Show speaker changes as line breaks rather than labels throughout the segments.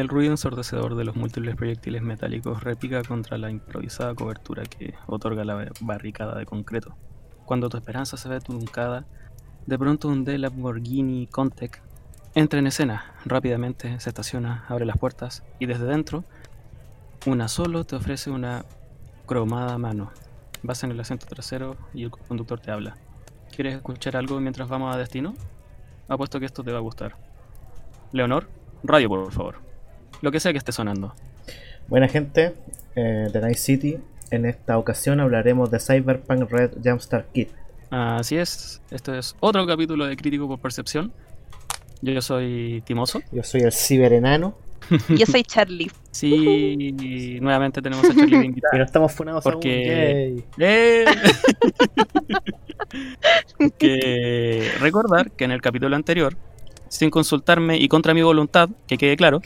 El ruido ensordecedor de los múltiples proyectiles metálicos repica contra la improvisada cobertura que otorga la barricada de concreto. Cuando tu esperanza se ve truncada, de pronto un Lamborghini Contec entra en escena. Rápidamente se estaciona, abre las puertas y desde dentro, una solo te ofrece una cromada mano. Vas en el asiento trasero y el conductor te habla. ¿Quieres escuchar algo mientras vamos a destino? Apuesto que esto te va a gustar. Leonor, radio por favor lo que sea que esté sonando.
Buena gente eh, de Night City, en esta ocasión hablaremos de Cyberpunk Red Jumpstart Kit.
Así es, esto es otro capítulo de Crítico por Percepción. Yo soy Timoso.
Yo soy el ciberenano.
Yo soy Charlie.
Sí, nuevamente tenemos a Charlie de invitado.
Pero estamos funados
porque... ¡Eh! que recordar que en el capítulo anterior, sin consultarme y contra mi voluntad, que quede claro,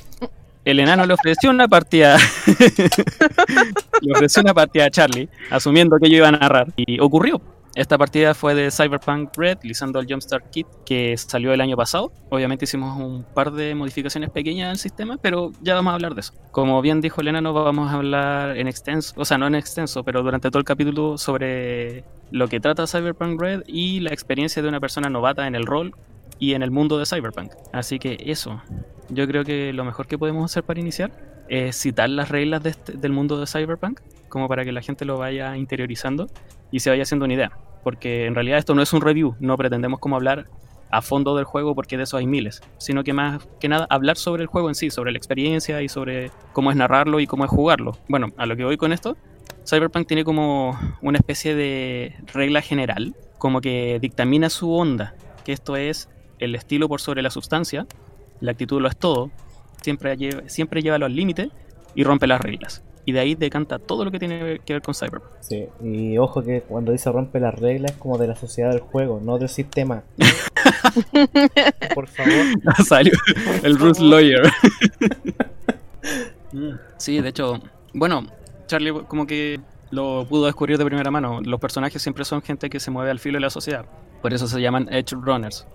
el enano le ofreció una partida. le ofreció una partida a Charlie, asumiendo que yo iba a narrar. Y ocurrió. Esta partida fue de Cyberpunk Red, utilizando el Jumpstart Kit que salió el año pasado. Obviamente hicimos un par de modificaciones pequeñas al sistema, pero ya vamos a hablar de eso. Como bien dijo el enano, vamos a hablar en extenso, o sea, no en extenso, pero durante todo el capítulo sobre lo que trata Cyberpunk Red y la experiencia de una persona novata en el rol y en el mundo de Cyberpunk. Así que eso, yo creo que lo mejor que podemos hacer para iniciar es citar las reglas este, del mundo de Cyberpunk, como para que la gente lo vaya interiorizando y se vaya haciendo una idea. Porque en realidad esto no es un review, no pretendemos como hablar a fondo del juego porque de eso hay miles, sino que más que nada hablar sobre el juego en sí, sobre la experiencia y sobre cómo es narrarlo y cómo es jugarlo. Bueno, a lo que voy con esto, Cyberpunk tiene como una especie de regla general, como que dictamina su onda, que esto es el estilo por sobre la sustancia, la actitud lo es todo, siempre, lleva, siempre lleva los límites y rompe las reglas. Y de ahí decanta todo lo que tiene que ver con Cyberpunk.
Sí, y ojo que cuando dice rompe las reglas es como de la sociedad del juego, no del sistema.
Por favor. Salió el Bruce Lawyer. sí, de hecho, bueno, Charlie como que lo pudo descubrir de primera mano. Los personajes siempre son gente que se mueve al filo de la sociedad. Por eso se llaman Edge Runners.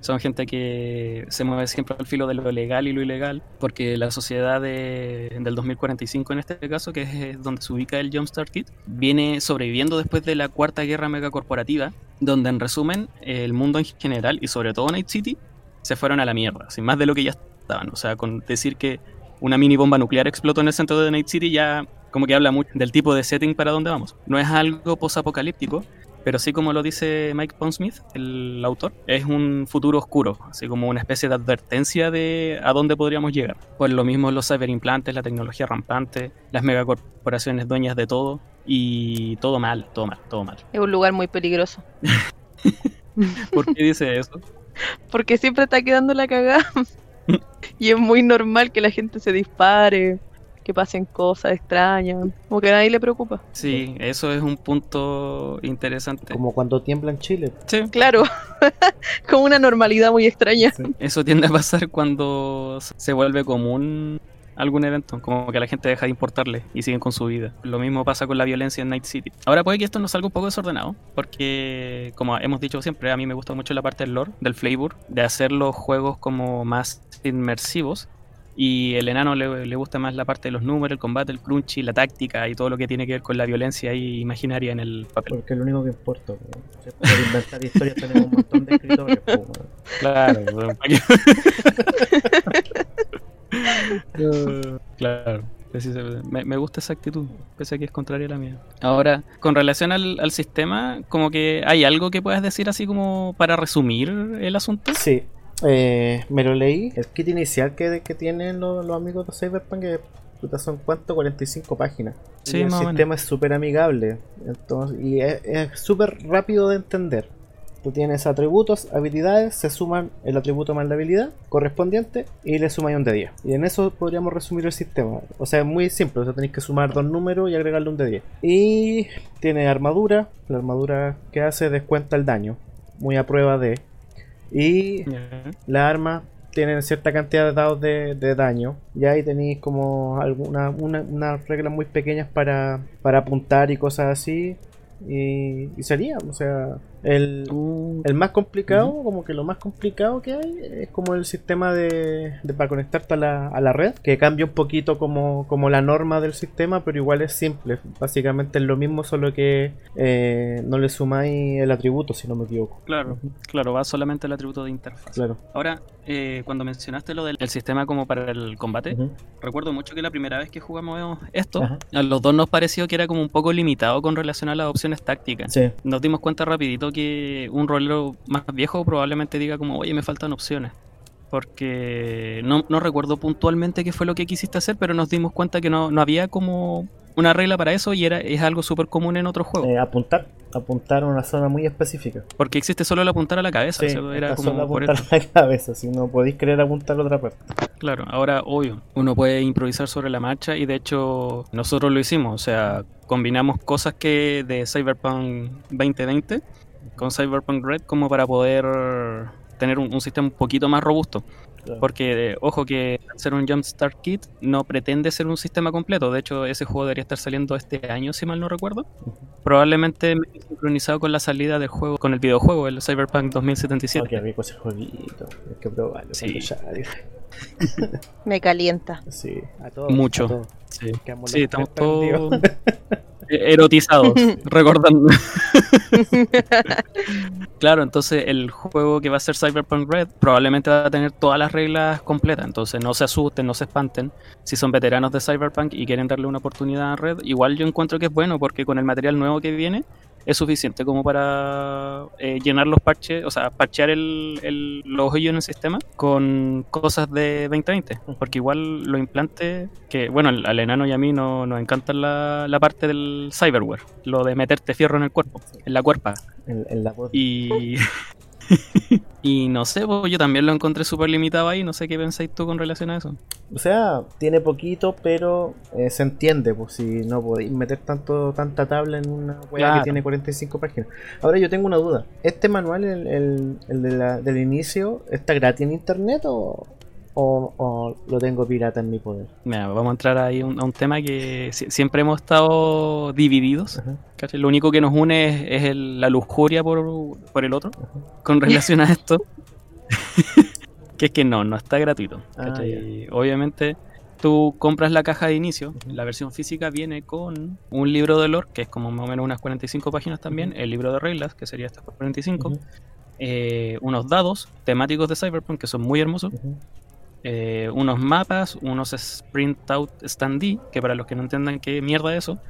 Son gente que se mueve siempre al filo de lo legal y lo ilegal, porque la sociedad del 2045 en este caso, que es donde se ubica el Jumpstart Kit, viene sobreviviendo después de la cuarta guerra megacorporativa, donde en resumen el mundo en general y sobre todo Night City se fueron a la mierda, sin más de lo que ya estaban. O sea, con decir que una mini bomba nuclear explotó en el centro de Night City ya como que habla mucho del tipo de setting para donde vamos. No es algo posapocalíptico, pero sí como lo dice Mike Pondsmith, el autor, es un futuro oscuro, así como una especie de advertencia de a dónde podríamos llegar. Pues lo mismo los cyberimplantes, la tecnología rampante, las megacorporaciones dueñas de todo y todo mal, todo mal, todo mal.
Es un lugar muy peligroso.
¿Por qué dice eso?
Porque siempre está quedando la cagada. y es muy normal que la gente se dispare, que pasen cosas extrañas, como que a nadie le preocupa.
Sí, eso es un punto interesante.
Como cuando tiembla en Chile.
Sí. Claro, como una normalidad muy extraña.
Eso tiende a pasar cuando se vuelve común algún evento, como que la gente deja de importarle y siguen con su vida. Lo mismo pasa con la violencia en Night City. Ahora puede que esto nos salga un poco desordenado, porque como hemos dicho siempre, a mí me gusta mucho la parte del lore, del flavor, de hacer los juegos como más inmersivos y el enano le, gusta más la parte de los números, el combate, el crunchy, la táctica y todo lo que tiene que ver con la violencia imaginaria en el papel.
Porque es lo único que importa. Por inventar historias tenemos un montón de escritores.
claro. claro. Me, me, gusta esa actitud, pese a que es contraria a la mía. Ahora, con relación al, al, sistema, como que hay algo que puedas decir así como para resumir el asunto.
Sí, eh, me lo leí, el kit inicial que, que tienen los, amigos de Cyberpunk, que son cuánto, 45 páginas. el sistema es súper amigable entonces, y es súper rápido de entender. Tú tienes atributos, habilidades, se suman el atributo más la habilidad correspondiente y le sumas un de 10. Y en eso podríamos resumir el sistema. O sea, es muy simple, o sea, tenéis que sumar dos números y agregarle un de 10. Y tiene armadura, la armadura que hace descuenta el daño, muy a prueba de y las armas tienen cierta cantidad de dados de, daño. Y ahí tenéis como alguna, unas reglas muy pequeñas para, para apuntar y cosas así. Y, sería, o sea, El, uh. el más complicado, como que lo más complicado que hay, es como el sistema de, para conectarte a la, a la, red, que cambia un poquito como, como la norma del sistema, pero igual es simple. Básicamente es lo mismo, solo que eh, no le sumáis el atributo, si no me equivoco.
Claro, claro, va solamente el atributo de interfaz.
Claro.
Ahora, eh, cuando mencionaste lo del sistema como para el combate, recuerdo mucho que la primera vez que jugamos esto, a los dos nos pareció que era como un poco limitado con relación a las opciones tácticas. Nos dimos cuenta rapidito que un rolero más viejo probablemente diga como, oye, me faltan opciones. Porque no, no recuerdo puntualmente qué fue lo que quisiste hacer, pero nos dimos cuenta que no, no había como una regla para eso y era es algo súper común en otros juegos.
Eh, apuntar, apuntar a una zona muy específica.
Porque existe solo el apuntar a la cabeza.
era como solo apuntar a la cabeza, si no podéis querer apuntar a otra parte.
Claro, ahora obvio, uno puede improvisar sobre la marcha y de hecho nosotros lo hicimos, o sea, combinamos cosas que de Cyberpunk 2020 con Cyberpunk Red como para poder tener un sistema un poquito más robusto. Porque, ojo, que ser un Jumpstart Kit no pretende ser un sistema completo. De hecho, ese juego debería estar saliendo este año, si mal no recuerdo. Probablemente sincronizado con la salida del juego, con el videojuego, el Cyberpunk 2077.
Oh, qué rico ese jueguito. Hay que probarlo.
Sí.
Me calienta.
Sí, a todos.
Mucho. Sí, sí estamos todos. erotizados, recordando. claro, entonces el juego que va a ser Cyberpunk Red probablemente va a tener todas las reglas completas, entonces no se asusten, no se espanten. Si son veteranos de Cyberpunk y quieren darle una oportunidad a Red, igual yo encuentro que es bueno porque con el material nuevo que viene es suficiente como para eh, llenar los parches, o sea, parchear el, el, los hoyos en el sistema con cosas de 2020. Porque igual los implantes, que bueno, al, enano y a mí no, nos encanta la, la, parte del cyberware, lo de meterte fierro en el cuerpo, en la cuerpa.
En, la
y y no sé, pues yo también lo encontré súper limitado ahí, no sé qué pensáis tú con relación a eso.
O sea, tiene poquito, pero eh, se entiende, pues si no podéis meter tanto tanta tabla en una web que tiene 45 páginas. Ahora yo tengo una duda, ¿este manual, el, el, del inicio, está gratis en internet o, o, lo tengo pirata en mi poder.
vamos a entrar ahí a un, tema que siempre hemos estado divididos. Lo único que nos une es, la lujuria por, el otro con relación a esto. que es que no, no está gratuito. Ah, obviamente tú compras la caja de inicio, la versión física viene con un libro de lore, que es como más o menos unas 45 páginas también, el libro de reglas, que sería hasta 45, eh, unos dados temáticos de Cyberpunk que son muy hermosos, eh, unos mapas, unos sprint out que para los que no entiendan qué mierda es eso,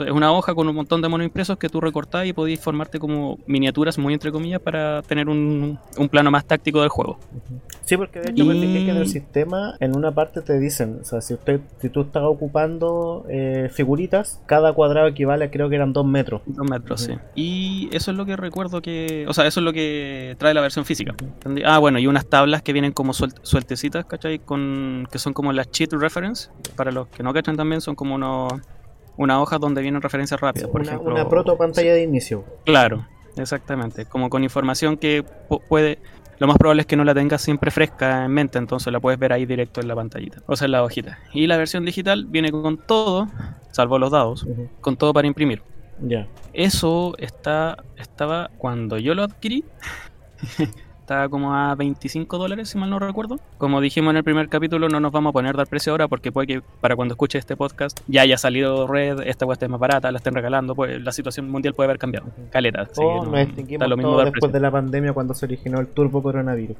es una hoja con un montón de monos impresos que tú recortás y podéis formarte como miniaturas, muy entre comillas, para tener un, plano más táctico del juego.
Sí, porque de hecho, que en el sistema, en una parte te dicen, o sea, si, usted, si tú estás ocupando eh, figuritas, cada cuadrado equivale, creo que eran dos metros.
Dos metros, sí. Y eso es lo que recuerdo que, o sea, eso es lo que trae la versión física. Ah, bueno, y unas tablas que vienen como sueltecitas, ¿cachai? Con, que son como las cheat reference. Para los que no cachan también, son como unos una hoja donde vienen referencias rápidas. Por
una,
ejemplo,
una proto pantalla de inicio.
Claro, exactamente. Como con información que puede. Lo más probable es que no la tengas siempre fresca en mente, entonces la puedes ver ahí directo en la pantallita, o sea, en la hojita. Y la versión digital viene con todo, salvo los dados, con todo para imprimir.
Ya.
Eso está, estaba cuando yo lo adquirí. Está como a 25 dólares, si mal no recuerdo. Como dijimos en el primer capítulo, no nos vamos a poner dar precio ahora porque puede que para cuando escuche este podcast ya haya salido Red, esta cuesta es más barata, la estén regalando, pues la situación mundial puede haber cambiado. Caleta.
Oh, extinguimos lo mismo después de la pandemia cuando se originó el turbo coronavirus.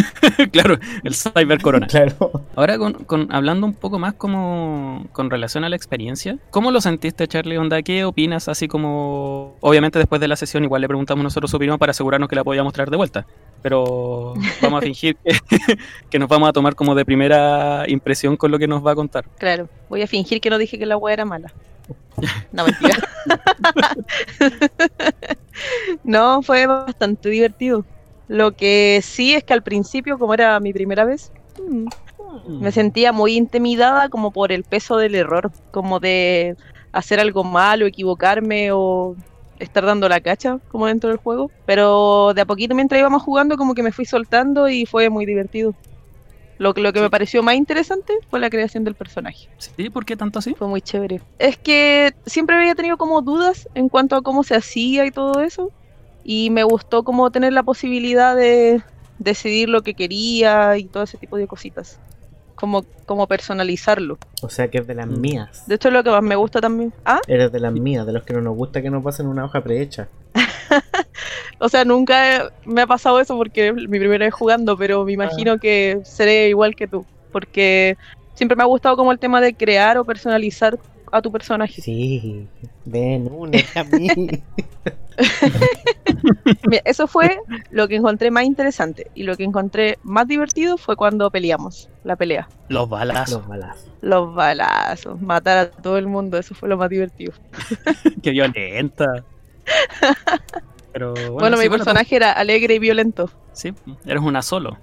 claro, el cyber corona.
claro.
Ahora, con, hablando un poco más como con relación a la experiencia, ¿cómo lo sentiste, Charlie? Onda, ¿qué opinas? Así como, obviamente después de la sesión igual le preguntamos nosotros su opinión para asegurarnos que la podíamos traer de vuelta pero vamos a fingir que, nos vamos a tomar como de primera impresión con lo que nos va a contar.
Claro, voy a fingir que no dije que la web era mala. No, mentira. no, fue bastante divertido. Lo que sí es que al principio, como era mi primera vez, mm, me sentía muy intimidada como por el peso del error, como de hacer algo malo, equivocarme o estar dando la cacha como dentro del juego. Pero de a poquito mientras íbamos jugando como que me fui soltando y fue muy divertido. Lo, lo que me pareció más interesante fue la creación del personaje.
¿Sí? ¿Por qué tanto así?
Fue muy chévere. Es que siempre había tenido como dudas en cuanto a cómo se hacía y todo eso. y me gustó como tener la posibilidad de decidir lo que quería y todo ese tipo de cositas. Como, como personalizarlo.
O sea que es de las
Mm.
mías.
De hecho es lo que más me gusta también. Ah,
Eres de las mías, de los que no nos gusta que nos pasen una hoja prehecha.
o sea, nunca me ha pasado eso porque es mi primera vez jugando, pero me imagino que seré igual que tú. Porque siempre me ha gustado como el tema de crear o personalizar a tu personaje.
Sí, ven, únete a mí.
Mira, eso fue lo que encontré más interesante. Y lo que encontré más divertido fue cuando peleamos, la pelea.
Los balazos.
Los balazos.
Los balazos, matar a todo el mundo, eso fue lo más divertido.
Qué violenta. Pero bueno,
Bueno,
sí,
mi personaje era alegre y violento.
Sí, eres una solo.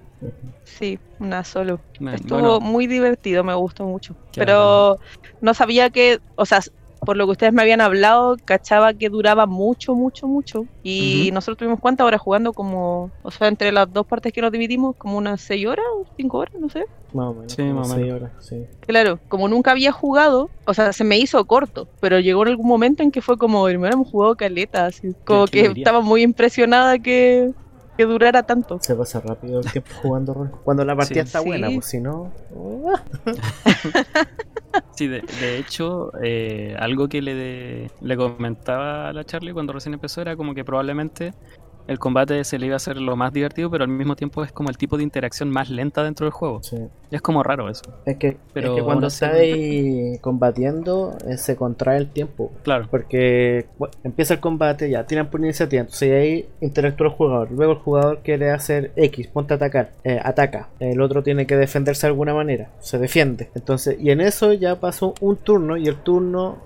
Sí, una solo.
Me-
Estuvo
bueno,
muy divertido, me gustó mucho.
Qué
Pero no sabía que, o sea, por lo que ustedes me habían hablado, cachaba que duraba mucho, mucho, mucho. Y
Ujú.
nosotros tuvimos cuenta ahora jugando como, o sea, entre las dos partes que nos dividimos, como unas 6 horas o 5 horas, no sé.
Más o menos.
Sí, más o menos.
horas, sí.
Claro, como nunca había jugado, o sea, se me hizo corto, pero llegó en algún momento en que fue como, hermano, hemos jugado caleta, así, como
¿quién
que
diría?
estaba muy impresionada que, que durara tanto.
Se pasa rápido el tiempo jugando rol. Cuando la partida
Sí.
está
Sí.
buena, pues si no.
Sí, de, de hecho, eh, algo que le, de- le comentaba a la Charlie cuando recién empezó era como que probablemente el combate se le iba a hacer lo más divertido, pero al mismo tiempo es como el tipo de interacción más lenta dentro del juego.
Sí.
Es como raro eso.
Es que,
Pero
es que cuando ahí combatiendo, eh, se contrae el tiempo.
Claro.
Porque bueno, empieza el combate, ya tiran por iniciativa, entonces ahí interactúa el jugador. Luego el jugador quiere hacer X, ponte a atacar, eh, ataca. El otro tiene que defenderse de alguna manera, se defiende. Entonces, y en eso ya pasó un turno y el turno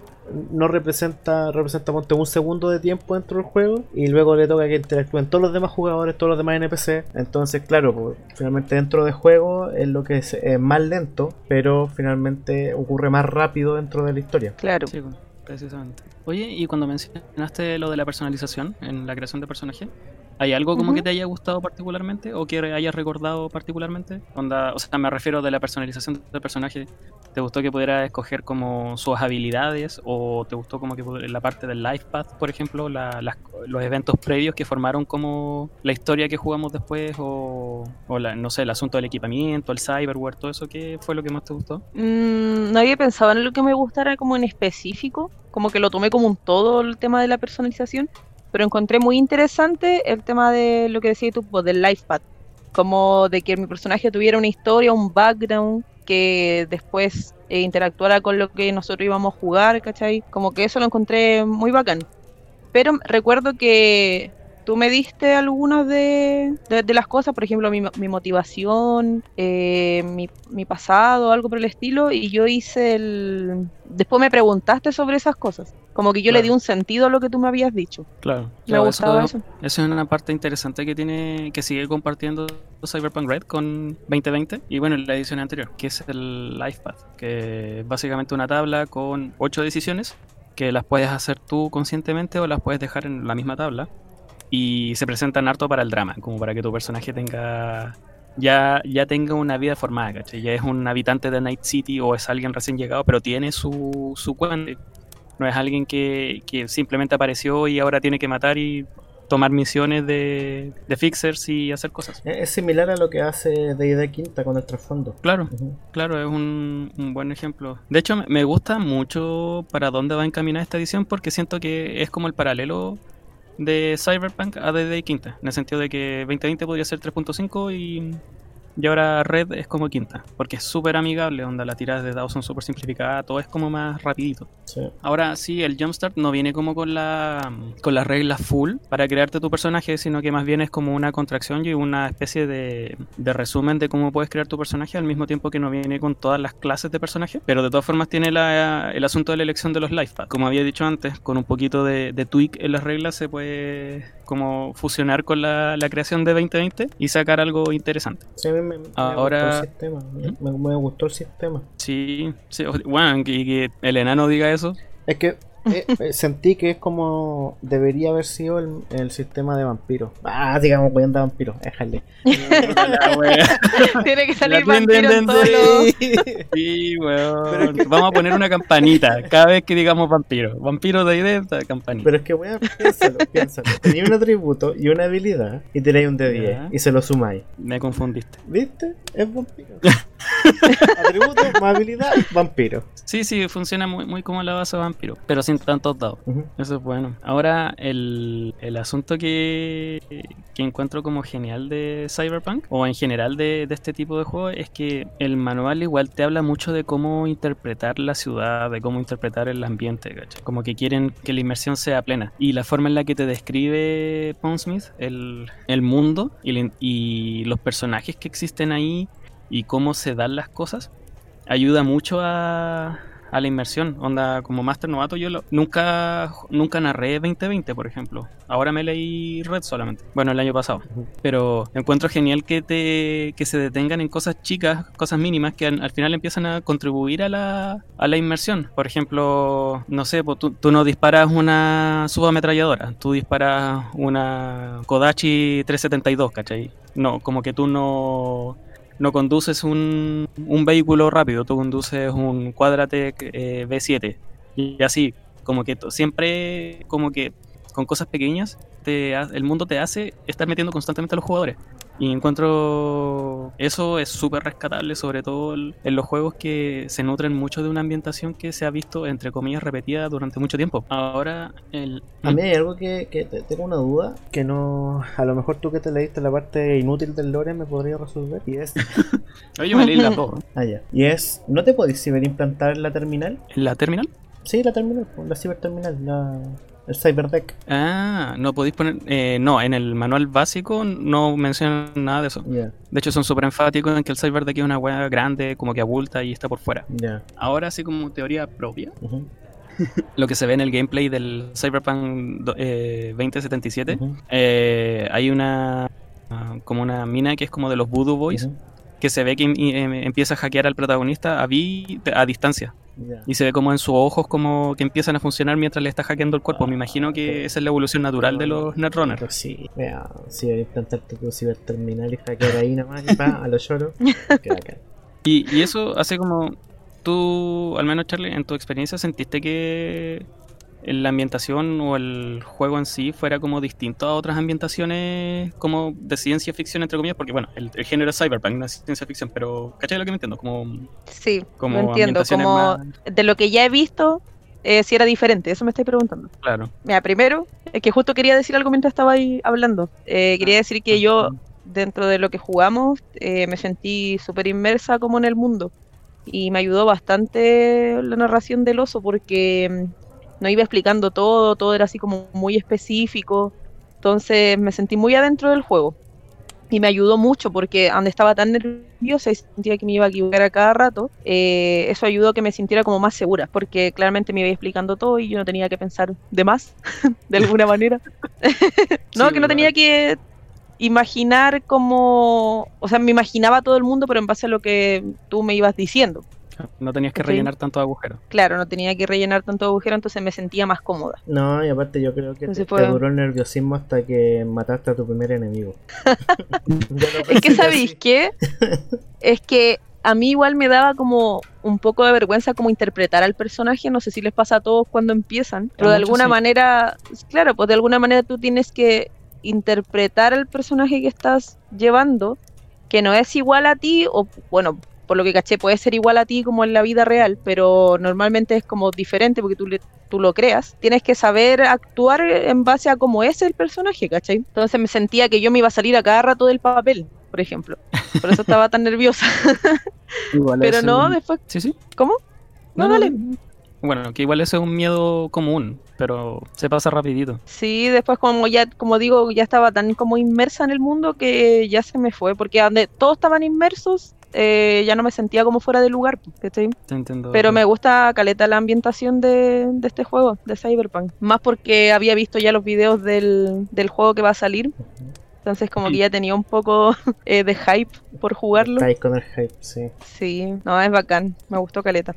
no representa, representa ponte un segundo de tiempo dentro del juego y luego le toca que interactúen todos los demás jugadores, todos los demás NPC. Entonces, claro, pues, finalmente dentro del juego es lo que es, es más lento, pero finalmente ocurre más rápido dentro de la historia.
Claro.
Sí, pues, precisamente. Oye, y cuando mencionaste lo de la personalización en la creación de personaje, ¿hay algo como que te haya gustado particularmente o que hayas recordado particularmente? Onda, o sea, me refiero de la personalización del personaje. ¿Te gustó que pudiera escoger como sus habilidades o te gustó como que la parte del life path, por ejemplo, la- las- los eventos previos que formaron como la historia que jugamos después o, o la- no sé, el asunto del equipamiento, el cyberware, todo eso, ¿qué fue lo que más te gustó?
Mm, no había pensado en lo que me gustara como en específico, como que lo tomé como un todo el tema de la personalización, pero encontré muy interesante el tema de lo que decías tú, pues, del life path, como de que mi personaje tuviera una historia, un background, que después eh, interactuara con lo que nosotros íbamos a jugar, ¿cachai? Como que eso lo encontré muy bacán. Pero recuerdo que tú me diste algunas de, de- de las cosas, por ejemplo, mi, mi motivación, eh, mi, mi pasado, algo por el estilo, y yo hice el... Después me preguntaste sobre esas cosas, como que yo le
Claro.
di un sentido a lo que tú me habías dicho.
Claro.
Me gustaba eso.
Eso es una parte interesante que tiene que sigue compartiendo Cyberpunk Red con 2020 y bueno, en la edición anterior, que es el Life Path, que es básicamente una tabla con ocho decisiones que las puedes hacer tú conscientemente o las puedes dejar en la misma tabla y se presentan harto para el drama, como para que tu personaje tenga ya, ya tenga una vida formada, ¿cachai? Ya es un habitante de Night City o es alguien recién llegado, pero tiene su, su cuenta. No es alguien que, que simplemente apareció y ahora tiene que matar y tomar misiones de, de fixers y hacer cosas.
Es similar a lo que hace D&D Quinta con el trasfondo.
Claro, claro, es un, un buen ejemplo. De hecho, me- me gusta mucho para dónde va encaminada esta edición porque siento que es como el paralelo de Cyberpunk a D&D Quinta, en el sentido de que 2020 podría ser 3.5 y, y ahora Red es como Quinta, porque es súper amigable, onda, las tiradas de dados son súper simplificadas, todo es como más rapidito.
Sí.
Ahora sí, el Jumpstart no viene como con la con las reglas full para crearte tu personaje, sino que más bien es como una contracción y una especie de, de resumen de cómo puedes crear tu personaje al mismo tiempo que no viene con todas las clases de personaje. Pero de todas formas tiene la- el asunto de la elección de los life paths. Como había dicho antes, con un poquito de, de tweak en las reglas se puede como fusionar con la, la creación de 2020 y sacar algo interesante.
Sí, mí me, me
Ahora-
gustó el sistema. Me, me- me gustó el sistema.
Sí, sí, bueno, y que el enano diga eso.
Es que eh, eh, sentí que es como debería haber sido el, el sistema de vampiros. Ah, digamos, voy a andar vampiro, déjale.
Tiene que salir vampiro en
Sí, weón. Vamos a poner una campanita cada vez que digamos vampiro. Vampiro de idea, campanita.
Pero es que, weón, piénsalo, piénsalo. Tenéis un atributo y una habilidad y tenéis un de 10 y se lo sumáis.
Me confundiste.
¿Viste? Es vampiro. Atributo, más habilidad, vampiro.
Sí, sí, funciona muy, muy como la base de vampiro, pero sin tantos dados. Eso es bueno. Ahora, el, el asunto que, que, encuentro como genial de Cyberpunk, o en general de, de, este tipo de juegos, es que el manual igual te habla mucho de cómo interpretar la ciudad, de cómo interpretar el ambiente, ¿cachai? Como que quieren que la inmersión sea plena. Y la forma en la que te describe Pondsmith el, el mundo y, y los personajes que existen ahí y cómo se dan las cosas, ayuda mucho a, a la inmersión. Onda, como Master Novato, yo nunca, nunca narré 2020, por ejemplo. Ahora me leí Red solamente. Bueno, el año pasado. Pero encuentro genial que te que se detengan en cosas chicas, cosas mínimas, que al, final empiezan a contribuir a la, a la inmersión. Por ejemplo, no sé, pues, tú, tú no disparas una subametralladora, tú disparas una Kodachi 372, ¿cachai? No, como que tú no no conduces un, un vehículo rápido, tú conduces un Quadratec eh, V7 y así, como que siempre, como que con cosas pequeñas, te, el mundo te hace estar metiendo constantemente a los jugadores. Y encuentro eso es súper rescatable, sobre todo en los juegos que se nutren mucho de una ambientación que se ha visto, entre comillas, repetida durante mucho tiempo. Ahora, el...
A mí hay algo que, que tengo una duda, que no... A lo mejor tú que te leíste la parte inútil del lore me podría resolver, y es...
Oye, me leí la dos.
Ah, ya. Y es... ¿No te podéis ciberimplantar en la terminal?
¿En la terminal?
Sí, la terminal, la ciberterminal, la... El Cyberdeck.
Ah, no podéis poner. Eh, no, en el manual básico no mencionan nada de eso. De hecho, son súper enfáticos en que el Cyberdeck es una weá grande, como que abulta y está por fuera. Ahora, así como teoría propia, lo que se ve en el gameplay del Cyberpunk 2077, eh, eh, hay una. como una mina que es como de los Voodoo Boys que se ve que empieza a hackear al protagonista a, a distancia. Y se ve como en sus ojos como que empiezan a funcionar mientras le está hackeando el cuerpo. Me imagino que esa es la evolución natural de los Netrunners.
Pues sí, vea, si voy a intentarte tu ciberterminal y hackear ahí nomás y pa, a los lloros.
y, y eso hace como tú, al menos Charlie, en tu experiencia sentiste que la ambientación o el juego en sí fuera como distinto a otras ambientaciones como de ciencia ficción entre comillas porque bueno el, género es cyberpunk no es ciencia ficción pero ¿cachai lo que me entiendo? como
sí como entiendo como de lo que ya he visto eh, si era diferente eso me estoy preguntando.
Claro.
Mira primero es que justo quería decir algo mientras estaba ahí hablando. Eh, quería ah, decir que yo dentro de lo que jugamos eh, me sentí súper inmersa como en el mundo. Y me ayudó bastante la narración del oso porque no iba explicando todo, todo era así como muy específico. Entonces me sentí muy adentro del juego. Y me ayudó mucho porque donde estaba tan nerviosa y sentía que me iba a equivocar a cada rato, eh, eso ayudó a que me sintiera como más segura, porque claramente me iba explicando todo y yo no tenía que pensar de más, de alguna manera. no, que no tenía que imaginar como, o sea, me imaginaba todo el mundo, pero en base a lo que tú me ibas diciendo.
No tenías que rellenar tanto agujero.
Claro, no tenía que rellenar tanto agujero, entonces me sentía más cómoda.
No, y aparte yo creo que te, duró el nerviosismo hasta que mataste a tu primer enemigo.
es que, ¿sabéis qué? es que a mí igual me daba como un poco de vergüenza como interpretar al personaje, no sé si les pasa a todos cuando empiezan, pero de alguna manera, claro, pues de alguna manera tú tienes que interpretar al personaje que estás llevando, que no es igual a ti, o bueno, por lo que caché, puede ser igual a ti como en la vida real, pero normalmente es como diferente porque tú, tú lo creas. Tienes que saber actuar en base a cómo es el personaje, ¿cachai? Entonces me sentía que yo me iba a salir a cada rato del papel, por ejemplo. Por eso estaba tan nerviosa. pero no, después...
Sí, sí.
¿Cómo? No, dale.
Bueno, que igual ese es un miedo común, pero se pasa rapidito.
Sí, después como ya, como digo, ya estaba tan como inmersa en el mundo que ya se me fue, porque donde todos estaban inmersos, eh, ya no me sentía como fuera de lugar. Pero me gusta caleta la ambientación de, este juego, de Cyberpunk. Más porque había visto ya los videos del, juego que va a salir. Entonces como que ya tenía un poco eh, de hype por jugarlo.
con el hype, sí.
Sí, no, es bacán. Me gustó caleta.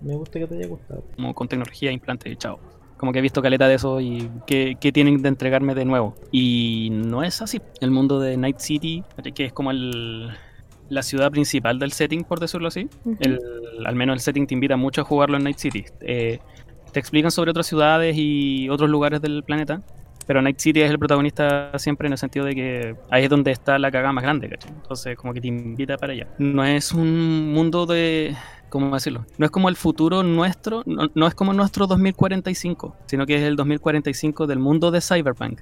Me gusta que te haya gustado.
Como con tecnología implante, chao. Como que he visto caleta de eso y qué, tienen de entregarme de nuevo. Y no es así. El mundo de Night City, que es como el, la ciudad principal del setting, por decirlo así. el, al menos el setting te invita mucho a jugarlo en Night City. Eh, te explican sobre otras ciudades y otros lugares del planeta. Pero Night City es el protagonista siempre en el sentido de que ahí es donde está la cagada más grande, ¿cachai? Entonces, como que te invita para allá. No es un mundo de. ¿Cómo decirlo? No es como el futuro nuestro, no, no es como nuestro 2045, sino que es el 2045 del mundo de Cyberpunk.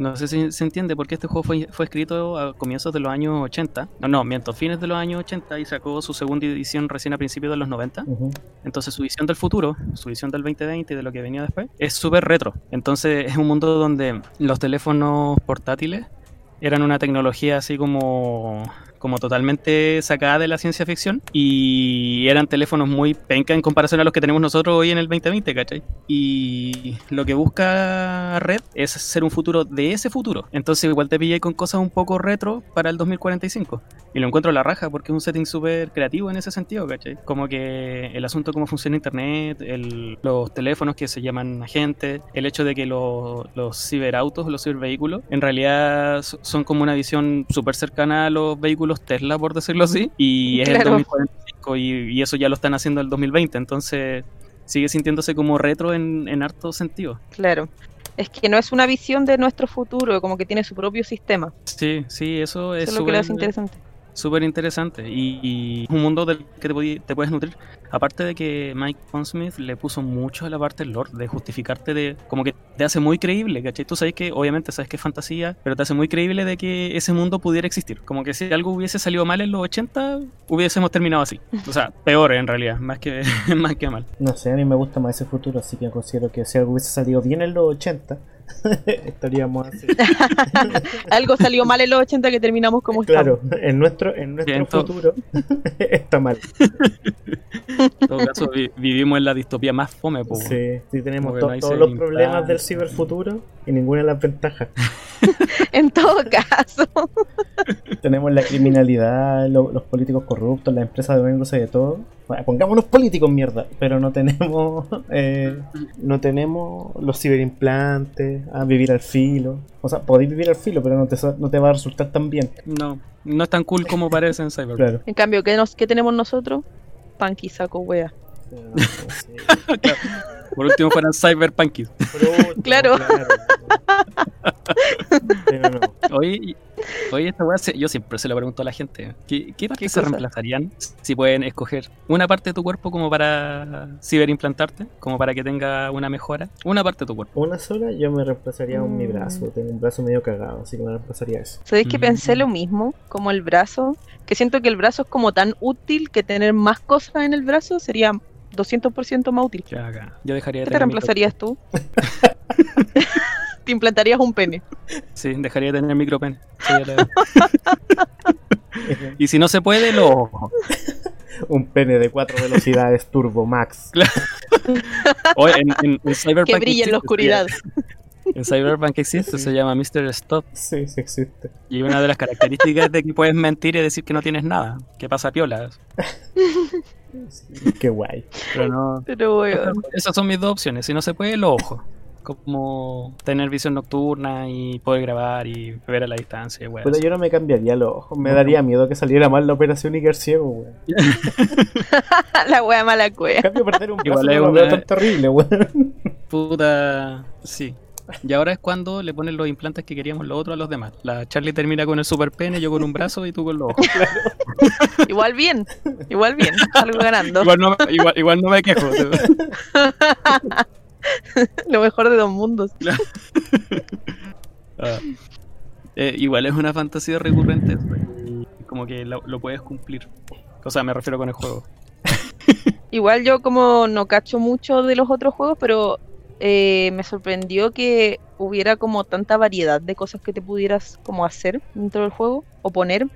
No sé si se entiende porque este juego fue, fue escrito a comienzos de los años 80. No, no, miento, fines de los años 80 y sacó su segunda edición recién a principios de los 90. Entonces su visión del futuro, su visión del 2020 y de lo que venía después, es súper retro. Entonces es un mundo donde los teléfonos portátiles eran una tecnología así como como totalmente sacada de la ciencia ficción y eran teléfonos muy penca en comparación a los que tenemos nosotros hoy en el 2020, ¿cachai? Y lo que busca Red es ser un futuro de ese futuro. Entonces igual te pillé con cosas un poco retro para el 2045. Y lo encuentro a la raja porque es un setting súper creativo en ese sentido, ¿cachai? Como que el asunto cómo funciona Internet, los teléfonos que se llaman agentes, el hecho de que los ciberautos, los cibervehículos, en realidad son como una visión súper cercana a los vehículos Tesla, por decirlo así, y es el 2045 y, eso ya lo están haciendo el 2020, entonces sigue sintiéndose como retro en, en harto sentido.
Claro. Es que no es una visión de nuestro futuro, como que tiene su propio sistema.
Sí, sí, eso es,
eso es lo que lo hace interesante
súper interesante y, un mundo del que te, puedes nutrir. Aparte de que Mike Pondsmith le puso mucho a la parte del lore, de justificarte de como que te hace muy creíble, ¿cachai? Tú sabes que obviamente sabes que es fantasía, pero te hace muy creíble de que ese mundo pudiera existir. Como que si algo hubiese salido mal en los 80, hubiésemos terminado así. O sea, peor en realidad, más que, más que mal.
No sé, a mí me gusta más ese futuro, así que considero que si algo hubiese salido bien en los 80, estaríamos así.
Algo salió mal en los 80 que terminamos como
Claro, en nuestro, en nuestro futuro está mal.
En todo caso, vivimos en la distopía más fome.
sí, sí, tenemos todos los problemas del ciberfuturo y ninguna de las ventajas.
en todo caso.
tenemos la criminalidad, los políticos corruptos, las empresas de venganza de todo. Bueno, pongámonos políticos, mierda, pero no tenemos eh, no tenemos los ciberimplantes, a vivir al filo. O sea, podéis vivir al filo, pero no te, no te va a resultar tan bien.
No, no es tan cool como parece en Cyberpunk.
En cambio, ¿qué, nos, ¿qué tenemos nosotros? Punky saco wea.
Por último fueran Cyberpunk.
claro.
Oye, esta weá, yo siempre se lo pregunto a la gente. ¿Qué, qué se reemplazarían si pueden escoger una parte de tu cuerpo como para ciberimplantarte? Como para que tenga una mejora. Una parte de tu cuerpo.
Una sola, yo me reemplazaría un mi mm. brazo. Tengo un brazo medio cagado, así que me reemplazaría eso.
¿Sabéis que pensé lo mismo? Como el brazo. Que siento que el brazo es como tan útil que tener más cosas en el brazo sería 200% más útil.
Yo dejaría
¿Qué te reemplazarías tú? te implantarías un pene.
Sí, dejaría de tener micropene. y si no se puede, lo
un pene de cuatro velocidades Turbo Max.
en, Cyberpunk
que brilla en la oscuridad.
En Cyberpunk existe, se llama Mr. Stop.
Sí, sí existe.
Y una de las características de que puedes mentir y decir que no tienes nada, que pasa piola.
Qué guay.
Pero no.
Pero
Esas son mis dos opciones. Si no se puede, lo ojo como tener visión nocturna y poder grabar y ver a la distancia.
Pero yo no me cambiaría los ojos, me daría miedo que saliera mal la operación y quedar ciego, weón.
la wea mala cueva.
cambio, perder un brazo no lo tan terrible, weón.
Puta, sí. Y ahora es cuando le ponen los implantes que queríamos los otros a los demás. La Charlie termina con el super pene, yo con un brazo y tú con los ojos.
igual bien, igual bien, salgo ganando.
Igual no, igual, igual no me quejo.
Lo mejor de dos mundos.
Ah. Eh, igual es una fantasía recurrente. Como que lo, puedes cumplir. O sea, me refiero con el juego.
Igual yo como no cacho mucho de los otros juegos, pero eh, me sorprendió que hubiera como tanta variedad de cosas que te pudieras como hacer dentro del juego o poner.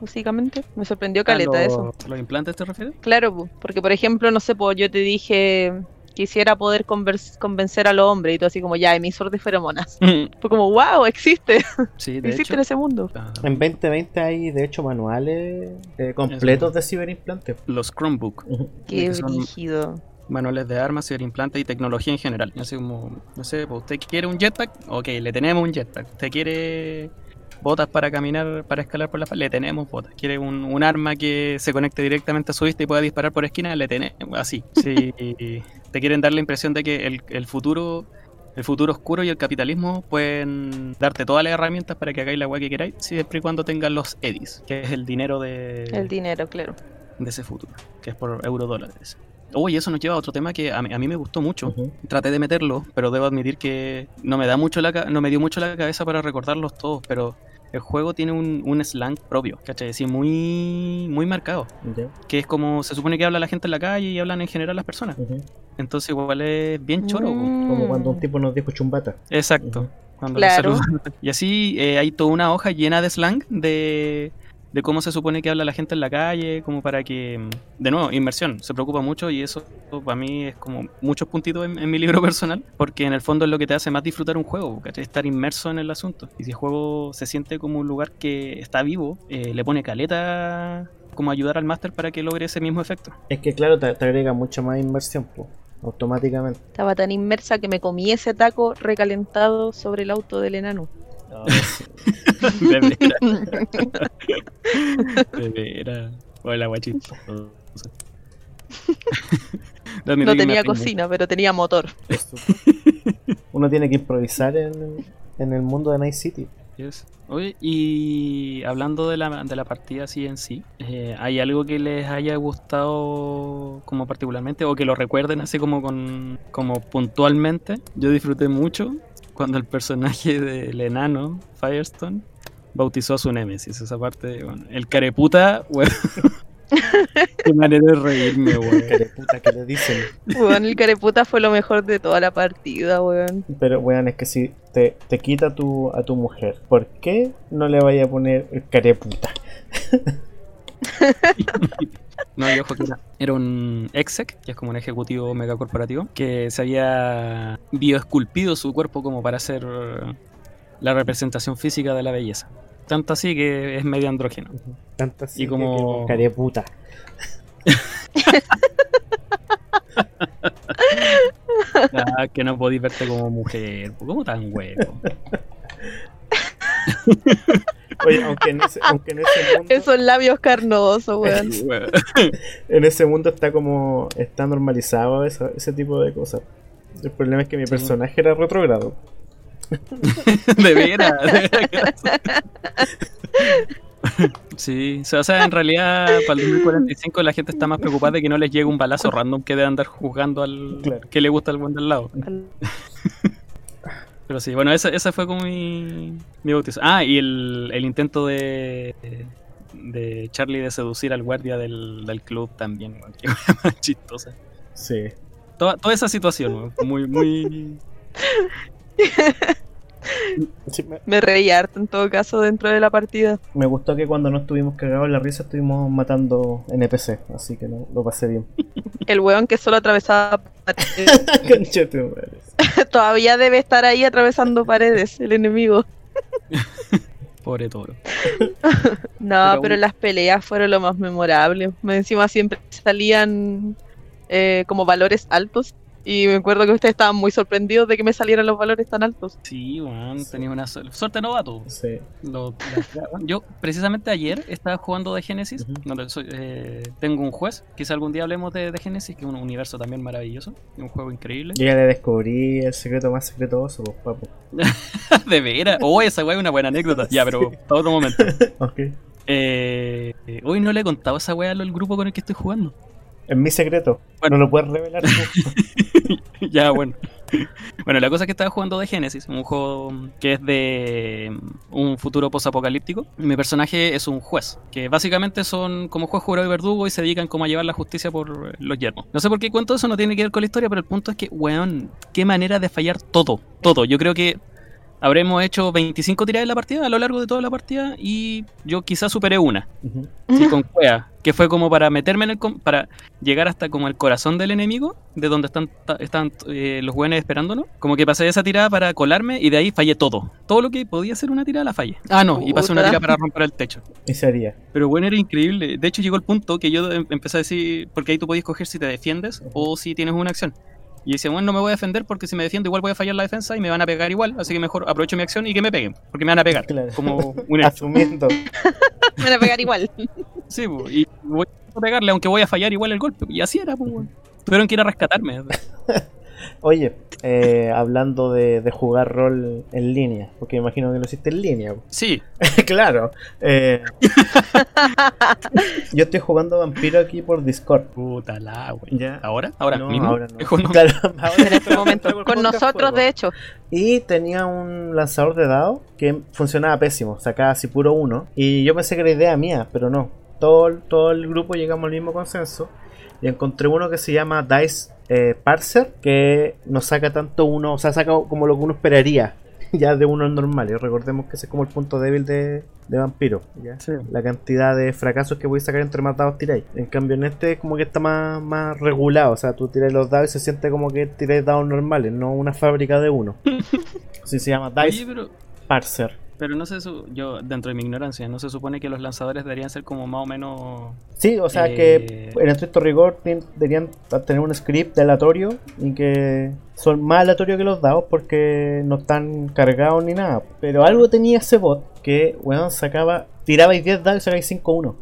Básicamente, me sorprendió caleta
ah,
eso.
¿Los implantes te refieres?
Claro, porque por ejemplo, no sé, pues yo te dije quisiera poder convencer a los hombres y todo así como ya emisor de feromonas. Fue como, wow, existe.
Sí,
existe en ese mundo.
En 2020 hay de hecho manuales eh, completos de ciberimplantes.
Los Chromebook.
Qué rígido.
Manuales de armas, ciberimplante y tecnología en general. Así como, no sé, pues, ¿usted quiere un jetpack? Ok, le tenemos un jetpack. ¿Usted quiere botas para caminar, para escalar por la falda? Le tenemos botas. ¿Quiere un, arma que se conecte directamente a su vista y pueda disparar por esquina? Le tenemos, así. Si te quieren dar la impresión de que el, el futuro el futuro oscuro y el capitalismo pueden darte todas las herramientas para que hagáis la weá que queráis, siempre y cuando tengan los EDIs, que es el dinero de.
El dinero, claro.
De ese futuro, que es por euro dólares. Oh, y eso nos lleva a otro tema que a mí, me gustó mucho. Traté de meterlo, pero debo admitir que no me da mucho la no me dio mucho la cabeza para recordarlos todos, pero el juego tiene un, slang propio, ¿cachai? Así muy, muy marcado. Que es como se supone que habla la gente en la calle y hablan en general las personas. Entonces igual es bien choro.
Como cuando un tipo nos dijo chumbata.
Exacto. claro. Y así eh, hay toda una hoja llena de slang de de cómo se supone que habla la gente en la calle, como para que, de nuevo, inversión, se preocupa mucho y eso para mí es como muchos puntitos en, mi libro personal, porque en el fondo es lo que te hace más disfrutar un juego, ¿cachai? estar inmerso en el asunto. Y si el juego se siente como un lugar que está vivo, eh, le pone caleta como ayudar al máster para que logre ese mismo efecto.
Es que claro, te, agrega mucha más inversión, pues automáticamente.
Estaba tan inmersa que me comí ese taco recalentado sobre el auto del enano.
de veras. Hola, guachito.
No, tenía cocina, pero tenía motor.
Uno tiene que improvisar en, en el mundo de Night City.
Oye, y hablando de la, de la partida así en sí, eh, ¿hay algo que les haya gustado como particularmente o que lo recuerden así como con como puntualmente? Yo disfruté mucho cuando el personaje del enano, Firestone, bautizó a su Nemesis. Esa parte, bueno, el careputa, weón. Qué manera de reírme, weón.
Careputa que le dicen.
Weón, el careputa fue lo mejor de toda la partida, weón.
Pero, weón, es que si te, te quita tu, a tu mujer, ¿por qué no le vaya a poner el careputa?
No, yo ojo que era, un exec, que es como un ejecutivo megacorporativo, que se había bioesculpido su cuerpo como para hacer la representación física de la belleza. Tanto así que es medio andrógeno.
Tanto así y como... que, puta.
ah, que no podéis verte como mujer. ¿Cómo tan huevo?
Oye, aunque en ese, aunque en ese mundo.
Esos labios carnosos, weón.
en ese mundo está como. Está normalizado ese tipo de cosas. El problema es que mi personaje era retrogrado.
de veras. Sí, o sea, en realidad para el 2045 la gente está más preocupada de que no les llegue un balazo random que de andar jugando al que le gusta al buen del lado. Pero sí, bueno, esa, fue como mi, mi bautizo. Ah, y el, el intento de, de Charlie de seducir al guardia del, del club también, que más chistosa.
Sí.
Toda, toda esa situación, muy, muy...
me... reí harto en todo caso dentro de la partida.
Me gustó que cuando no estuvimos cagados en la risa estuvimos matando NPC, así que no, lo pasé bien.
El weón que solo atravesaba paredes. Todavía debe estar ahí atravesando paredes, el enemigo.
Pobre toro.
no, pero, las peleas fueron lo más memorable. Encima siempre salían eh, como valores altos y me acuerdo que ustedes estaban muy sorprendidos de que me salieran los valores tan altos.
Sí, bueno, tenía una suerte novato.
Sí.
yo, precisamente ayer, estaba jugando de Genesis. Eh, tengo un juez. Quizá algún día hablemos de, de, Genesis, que es un universo también maravilloso. Un juego increíble.
Yo ya le descubrí el secreto más secretoso, pues, papo.
de veras. Oh, esa weá es una buena anécdota. Ya, pero para otro momento.
ok.
Eh, hoy no le he contado esa weá al grupo con el que estoy jugando.
Es mi secreto. Bueno, no lo puedes revelar
ya, bueno. Bueno, la cosa es que estaba jugando de Genesis, un juego que es de un futuro posapocalíptico. Mi personaje es un juez, que básicamente son como juez, jurado y verdugo y se dedican como a llevar la justicia por los yermos. No sé por qué cuento eso, no tiene que ver con la historia, pero el punto es que, weón, qué manera de fallar todo, todo. Yo creo que habremos hecho 25 tiradas en la partida a lo largo de toda la partida y yo quizás superé una. Sí, con cuea. que fue como para meterme en el para llegar hasta como el corazón del enemigo, de donde están están eh, los buenos esperándonos. Como que pasé esa tirada para colarme y de ahí fallé todo. Todo lo que podía ser una tirada la fallé. Ah, no, y pasé una tirada para romper el techo.
Ese día.
Pero bueno, era increíble. De hecho, llegó el punto que yo em, empecé a decir, porque ahí tú podías escoger si te defiendes o si tienes una acción. Y dice, bueno, no me voy a defender porque si me defiendo igual voy a fallar la defensa y me van a pegar igual, así que mejor aprovecho mi acción y que me peguen, porque me van a pegar. Como un
Asumiendo.
me van a pegar igual.
Sí, y voy a pegarle aunque voy a fallar igual el golpe. Y así era, pues, Tuvieron que ir a rescatarme.
Oye, eh, hablando de, jugar rol en línea, porque me imagino que lo hiciste en línea.
Sí.
claro. Eh, yo estoy jugando Vampiro aquí por Discord.
Puta la, güey. ¿Ahora? ¿Ahora
no,
mismo?
Ahora no. Claro,
ahora en este momento. Con nosotros, de hecho.
Y tenía un lanzador de dados que funcionaba pésimo, sacaba así puro uno. Y yo pensé que era idea mía, pero no. Todo, todo el grupo llegamos al mismo consenso. Y encontré uno que se llama Dice eh, parser que no saca tanto uno, o sea, saca como lo que uno esperaría ya de uno normal. Y recordemos que ese es como el punto débil de, vampiro. La cantidad de fracasos que voy a sacar entre más dados tiráis. En cambio, en este como que está más, más regulado. O sea, tú tiras los dados y se siente como que tiráis dados normales, no una fábrica de uno. Así se llama Dice Parser.
Pero no sé, yo dentro de mi ignorancia, ¿no se supone que los lanzadores deberían ser como más o menos...
Sí, o sea que eh, en estricto rigor deberían tener un script de aleatorio y que son más aleatorios que los dados porque no están cargados ni nada. Pero algo tenía ese bot que, weón, sacaba... Tirabais 10 dados y sacabais 5-1.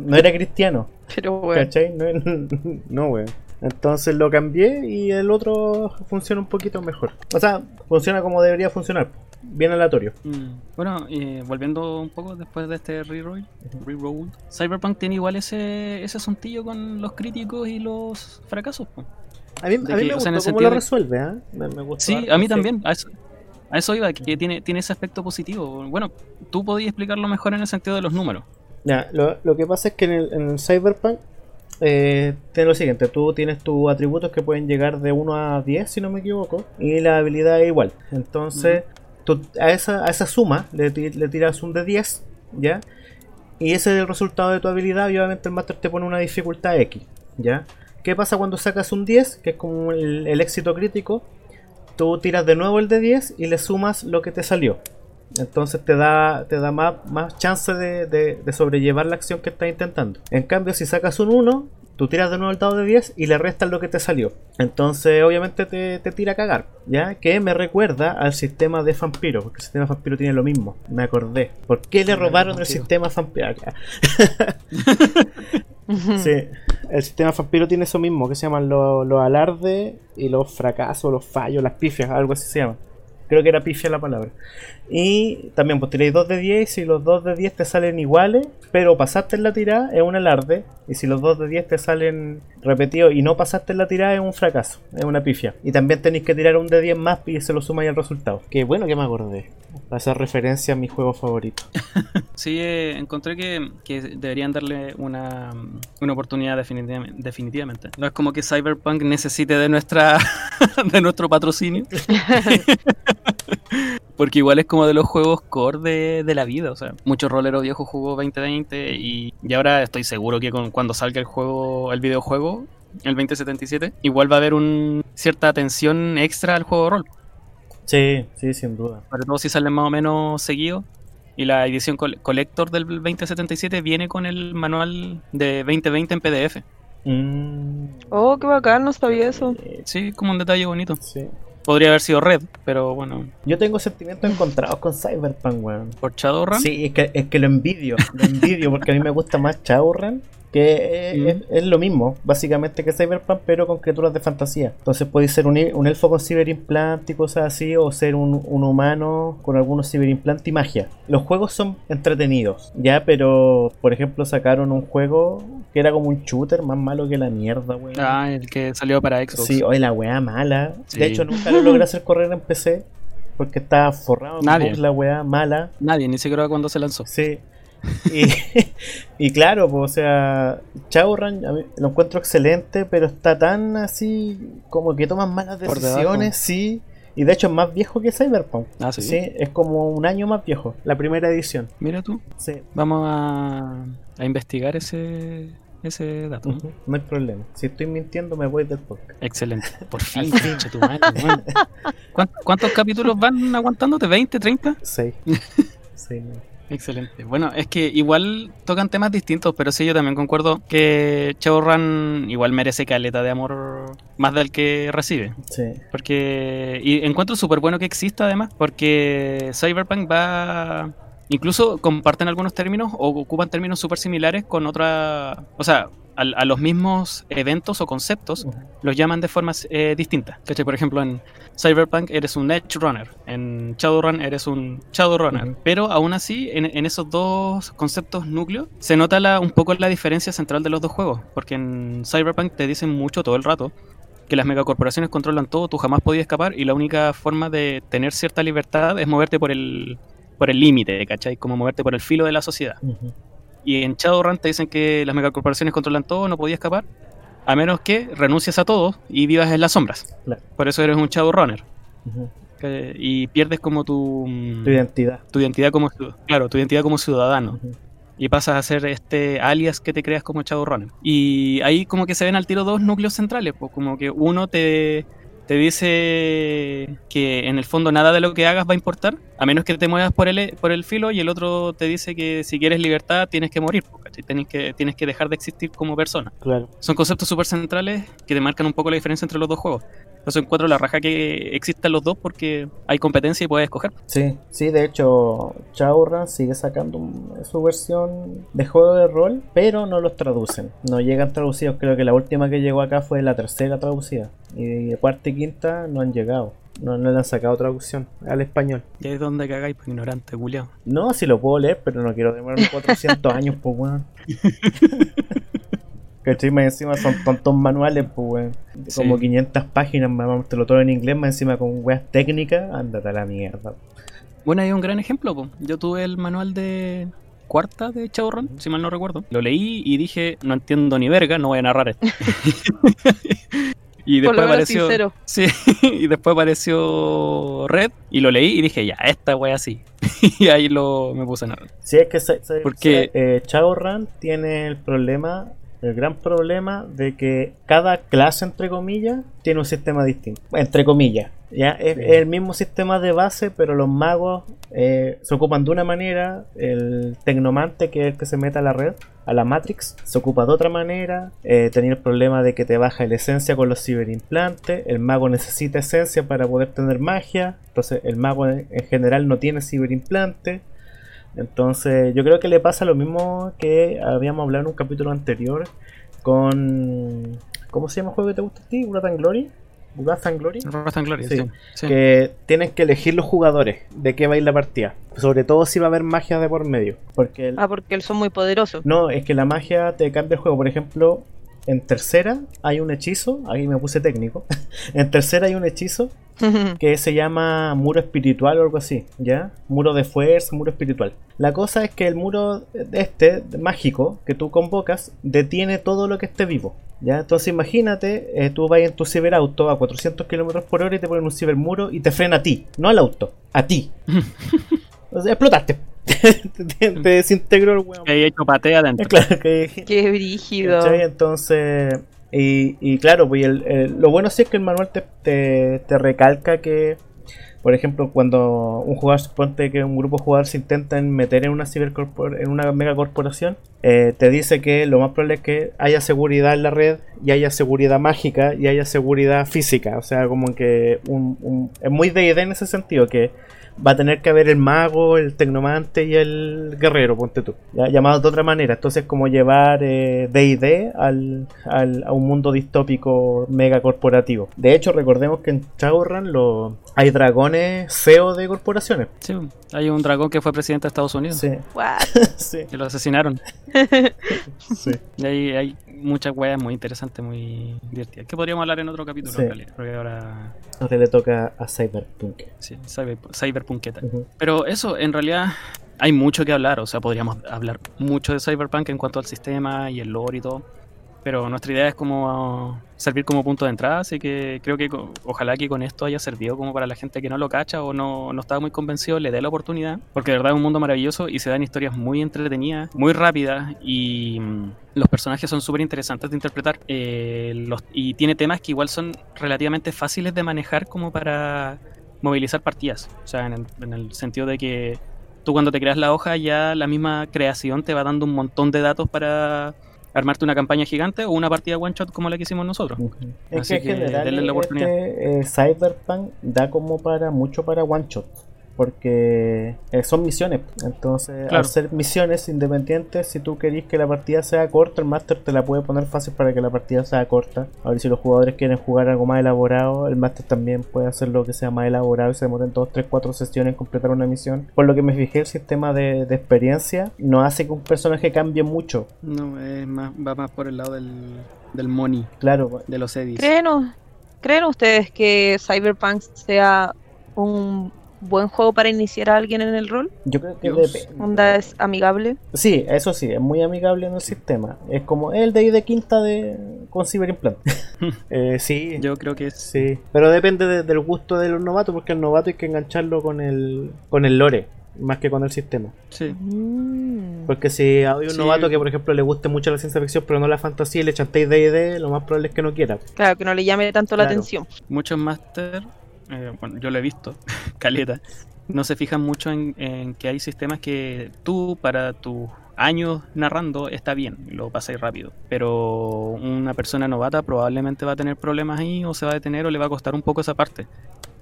No era cristiano.
Pero, weón.
¿Cachai? No, no weón. Entonces lo cambié y el otro funciona un poquito mejor. O sea, funciona como debería funcionar bien aleatorio.
Mm. Bueno, volviendo un poco después de este reroll, Cyberpunk tiene igual ese, ese asuntillo con los críticos y los fracasos.
A mí, me gusta cómo lo resuelve, ¿eh? me,
Sí, a mí también. A eso, iba, que tiene, tiene ese aspecto positivo. Bueno, tú podías explicarlo mejor en el sentido de los números.
Ya, lo, que pasa es que en el, Cyberpunk eh, tiene lo siguiente, tú tienes tus atributos que pueden llegar de 1 a 10 si no me equivoco y la habilidad es igual. Entonces, a, esa, a esa suma le, tiras un de 10, ¿ya? Y ese es el resultado de tu habilidad y obviamente el máster te pone una dificultad X, ¿ya? ¿Qué pasa cuando sacas un 10, que es como el, éxito crítico? Tú tiras de nuevo el de 10 y le sumas lo que te salió. Entonces te da, te da más, más chance de, de, sobrellevar la acción que estás intentando. En cambio, si sacas un 1, Tú tiras de nuevo el dado de 10 y le restas lo que te salió. Entonces, obviamente, te, tira a cagar. ¿Ya? Que me recuerda al sistema de vampiro. Porque el sistema de vampiro tiene lo mismo. Me acordé. ¿Por qué le robaron el sistema vampiro? sí. El sistema vampiro tiene eso mismo. Que se llaman los, los alardes y los fracasos, los fallos, las pifias. Algo así se llama. Creo que era pifia la palabra. Y también pues tiráis 2 de 10 y si los 2 de 10 te salen iguales, pero pasaste en la tirada es un alarde. Y si los 2 de 10 te salen repetidos y no pasaste en la tirada es un fracaso, es una pifia. Y también tenéis que tirar un de 10 más y se lo sumáis al resultado. Qué bueno que me acordé. Para hacer referencia a mi juego favorito.
sí, eh, encontré que, deberían darle una, una oportunidad definitivamente, definitivamente. No es como que Cyberpunk necesite de nuestra de nuestro patrocinio. Porque igual es como de los juegos core de, la vida. O sea, muchos roleros viejos jugó 2020 y, y ahora estoy seguro que con, cuando salga el juego, el videojuego, el 2077, igual va a haber un cierta atención extra al juego de rol.
Sí, sí, sin duda.
Sobre todo si salen más o menos seguidos. Y la edición collector del 2077 viene con el manual de 2020 en PDF.
Mm.
Oh, qué bacán, no sabía eso.
Sí, como un detalle bonito.
Sí.
Podría haber sido Red, pero bueno.
Yo tengo sentimientos encontrados con Cyberpunk, weón.
¿Por Shadowrun?
Sí, es que, es que lo envidio. Lo envidio porque a mí me gusta más Shadowrun que es, lo mismo, básicamente que Cyberpunk, pero con criaturas de fantasía. Entonces puede ser un, elfo con ciberimplant y cosas así, o ser un, humano con algunos ciberimplant y magia. Los juegos son entretenidos, ya, pero por ejemplo sacaron un juego que era como un shooter más malo que la mierda, weón.
Ah, el que salió para Xbox.
Sí, hoy la weá mala. De hecho, nunca lo logré hacer correr en PC. Porque estaba forrado
Nadie.
la weá mala.
Nadie, ni siquiera cuando se lanzó.
Sí. Y, claro, pues, o sea, Shadowrun lo encuentro excelente, pero está tan así como que toman malas decisiones, sí. Y de hecho es más viejo que Cyberpunk.
Ah, sí.
es como un año más viejo, la primera edición.
Mira tú.
Sí.
Vamos a, a investigar ese, ese dato.
No hay problema. Si estoy mintiendo, me voy del podcast.
Excelente. Por fin, tu madre, ¿Cuántos, capítulos van aguantándote? ¿20, 30?
Seis. Seis,
Excelente. Bueno, es que igual tocan temas distintos, pero sí, yo también concuerdo que Shadowrun igual merece caleta de amor más del que recibe.
Sí.
Porque. Y encuentro súper bueno que exista además, porque Cyberpunk va. Incluso comparten algunos términos o ocupan términos súper similares con otra. O sea, a, los mismos eventos o conceptos los llaman de formas eh, distintas. Por ejemplo, en Cyberpunk eres un Edge Runner, en Shadowrun eres un Shadowrunner, pero aún así en, esos dos conceptos núcleos se nota la, un poco la diferencia central de los dos juegos, porque en Cyberpunk te dicen mucho todo el rato que las megacorporaciones controlan todo, tú jamás podías escapar y la única forma de tener cierta libertad es moverte por el por el límite, ¿cachai? Como moverte por el filo de la sociedad. Y en Shadowrun te dicen que las megacorporaciones controlan todo, no podía escapar, a menos que renuncies a todo y vivas en las sombras. Por eso eres un Shadowrunner. y pierdes como tu,
mm, tu identidad.
Tu identidad como claro, tu identidad como ciudadano. Y pasas a ser este alias que te creas como Shadowrunner. Y ahí como que se ven al tiro dos núcleos centrales, pues como que uno te te dice que en el fondo nada de lo que hagas va a importar, a menos que te muevas por el, por el filo, y el otro te dice que si quieres libertad tienes que morir, Tienes que, tienes que dejar de existir como persona.
Claro.
Son conceptos súper centrales que te marcan un poco la diferencia entre los dos juegos. Entonces encuentro la raja que existan los dos porque hay competencia y puedes escoger.
Sí, sí, de hecho, Shadowrun sigue sacando su versión de juego de rol, pero no los traducen. No llegan traducidos, creo que la última que llegó acá fue la tercera traducida. Y cuarta y quinta no han llegado. No, no le han sacado traducción al español.
¿Y es donde cagáis, pues ignorante, Julio?
No, si lo puedo leer, pero no quiero demorarme 400 años, pues, weón. ¿Cachai? Más encima son tontos manuales, pues, weón. Como 500 páginas, más te lo todo en inglés, más encima con weas técnicas, ándate a la mierda.
Bueno, hay un gran ejemplo, pues. Yo tuve el manual de cuarta de Shadowrun, si mal no recuerdo. Lo leí y dije, no entiendo ni verga, no voy a narrar esto. Y después apareció. Sí, y después apareció Red y lo leí y dije, ya, esta wea sí. y ahí lo me puse a narrar.
Sí, es que Porque eh, tiene el problema el gran problema de que cada clase, entre comillas, tiene un sistema distinto. Entre comillas. ¿ya? Es, el mismo sistema de base, pero los magos eh, se ocupan de una manera. El tecnomante, que es el que se mete a la red, a la Matrix, se ocupa de otra manera. Eh, tenía el problema de que te baja la esencia con los ciberimplantes. El mago necesita esencia para poder tener magia. Entonces, el mago en general no tiene ciberimplante. Entonces, yo creo que le pasa lo mismo que habíamos hablado en un capítulo anterior con. ¿Cómo se llama el juego que te gusta a ti? ¿Wrath and Glory? ¿Wrath and Glory?
Wrath and Glory, sí,
Que tienen que elegir los jugadores de qué va a ir la partida. Sobre todo si va a haber magia de por medio. Porque
Ah, porque son muy poderosos.
No, es que la magia te cambia el juego. Por ejemplo, en tercera hay un hechizo, ahí me puse técnico. en tercera hay un hechizo que se llama muro espiritual o algo así, ¿ya? Muro de fuerza, muro espiritual. La cosa es que el muro este, mágico, que tú convocas, detiene todo lo que esté vivo, ¿ya? Entonces imagínate, eh, tú vas en tu ciberauto a 400 km por hora y te ponen un cibermuro y te frena a ti, no al auto, a ti. Entonces, explotaste. Te, desintegró el
weón. Que hay hecho patea adentro.
Claro, que...
Qué brígido.
Entonces, y, claro, pues lo bueno sí es que el manual te, te, recalca que, por ejemplo, cuando un jugador suponte que un grupo de jugadores se intentan meter en una en una megacorporación, eh, te dice que lo más probable es que haya seguridad en la red y haya seguridad mágica y haya seguridad física. O sea, como que un, es muy de idea en ese sentido, que va a tener que haber el mago, el tecnomante y el guerrero, ponte tú. ¿ya? Llamados de otra manera. Entonces, como llevar DD eh, al, al, a un mundo distópico mega corporativo. De hecho, recordemos que en Shadowrun lo, hay dragones CEO de corporaciones.
Sí, hay un dragón que fue presidente de Estados Unidos.
Sí.
sí.
Que lo asesinaron.
sí.
Y hay, hay muchas weas muy interesantes, muy divertidas. Que podríamos hablar en otro capítulo, en realidad, porque ahora...
Ahora le toca a Cyberpunk.
Sí, cyber, Cyberpunketa. Pero eso, en realidad, hay mucho que hablar. O sea, podríamos hablar mucho de Cyberpunk en cuanto al sistema y el lore y todo. Pero nuestra idea es como servir como punto de entrada, así que creo que ojalá que con esto haya servido como para la gente que no lo cacha o no, no estaba muy convencido, le dé la oportunidad, porque de verdad es un mundo maravilloso y se dan historias muy entretenidas, muy rápidas y mm, los personajes son súper interesantes de interpretar eh, y tiene temas que igual son relativamente fáciles de manejar como para movilizar partidas, o sea, en en el sentido de que tú cuando te creas la hoja ya la misma creación te va dando un montón de datos para armarte una campaña gigante o una partida one shot como la que hicimos nosotros.
Es que, en general la oportunidad. Este, eh, Cyberpunk da como para mucho para one shot porque eh, son misiones. Entonces, al ser misiones independientes, si tú querís que la partida sea corta, el máster te la puede poner fácil para que la partida sea corta. A ver si los jugadores quieren jugar algo más elaborado, el máster también puede hacer lo que sea más elaborado y se demoren 2, 3, 4 sesiones en completar una misión. Por lo que me fijé, el sistema de, experiencia no hace que un personaje cambie mucho.
No, es más, va más por el lado del, del money.
Claro,
de los edits.
¿Creen, ¿Creen ustedes que Cyberpunk sea un buen juego para iniciar a alguien en el rol?
Yo creo que depende.
¿Onda es amigable?
Sí, eso sí, es muy amigable en el sistema. Es como el de de quinta de con Cyberimplant. eh, sí.
Yo creo que
sí. Pero depende del gusto de los novatos, porque el novato hay que engancharlo con el, con el lore. Más que con el sistema.
Sí.
Mm. Porque si hay un novato que, por ejemplo, le guste mucho la ciencia ficción, pero no la fantasía y le chantéis D&D, lo más probable es que no quiera.
Claro, que no le llame tanto la atención.
Muchos máster eh, yo lo he visto, caleta, no se fijan mucho en, que hay sistemas que tú, para tus años narrando, está bien, lo pasáis rápido. Pero una persona novata probablemente va a tener problemas ahí, o se va a detener, o le va a costar un poco esa parte.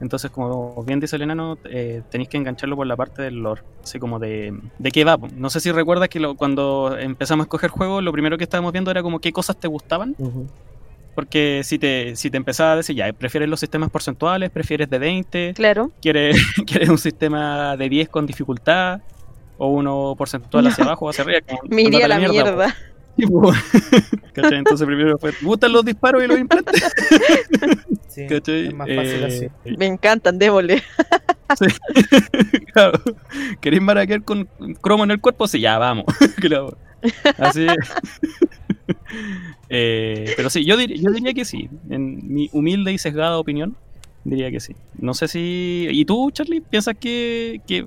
Entonces, como bien dice el enano, eh, tenéis que engancharlo por la parte del lore, así como de, de qué va. No sé si recuerdas que cuando empezamos a escoger juegos, lo primero que estábamos viendo era como qué cosas te gustaban. Porque si te, si te empezaba a decir, ya, prefieres los sistemas porcentuales, prefieres de 20,
claro.
quieres, quieres un sistema de 10 con dificultad, o uno porcentual hacia abajo o hacia arriba.
Como, la mierda.
Entonces primero fue, ¿gustan los disparos y los implantes?
Sí, es más fácil así.
Eh, Me encantan, démosle.
Sí. claro. ¿Queréis maraquear con cromo en el cuerpo? Sí, ya, vamos. claro. Así eh, pero sí, yo, yo diría que sí. En mi humilde y sesgada opinión, diría que sí. No sé si. ¿Y tú, Charlie, piensas que,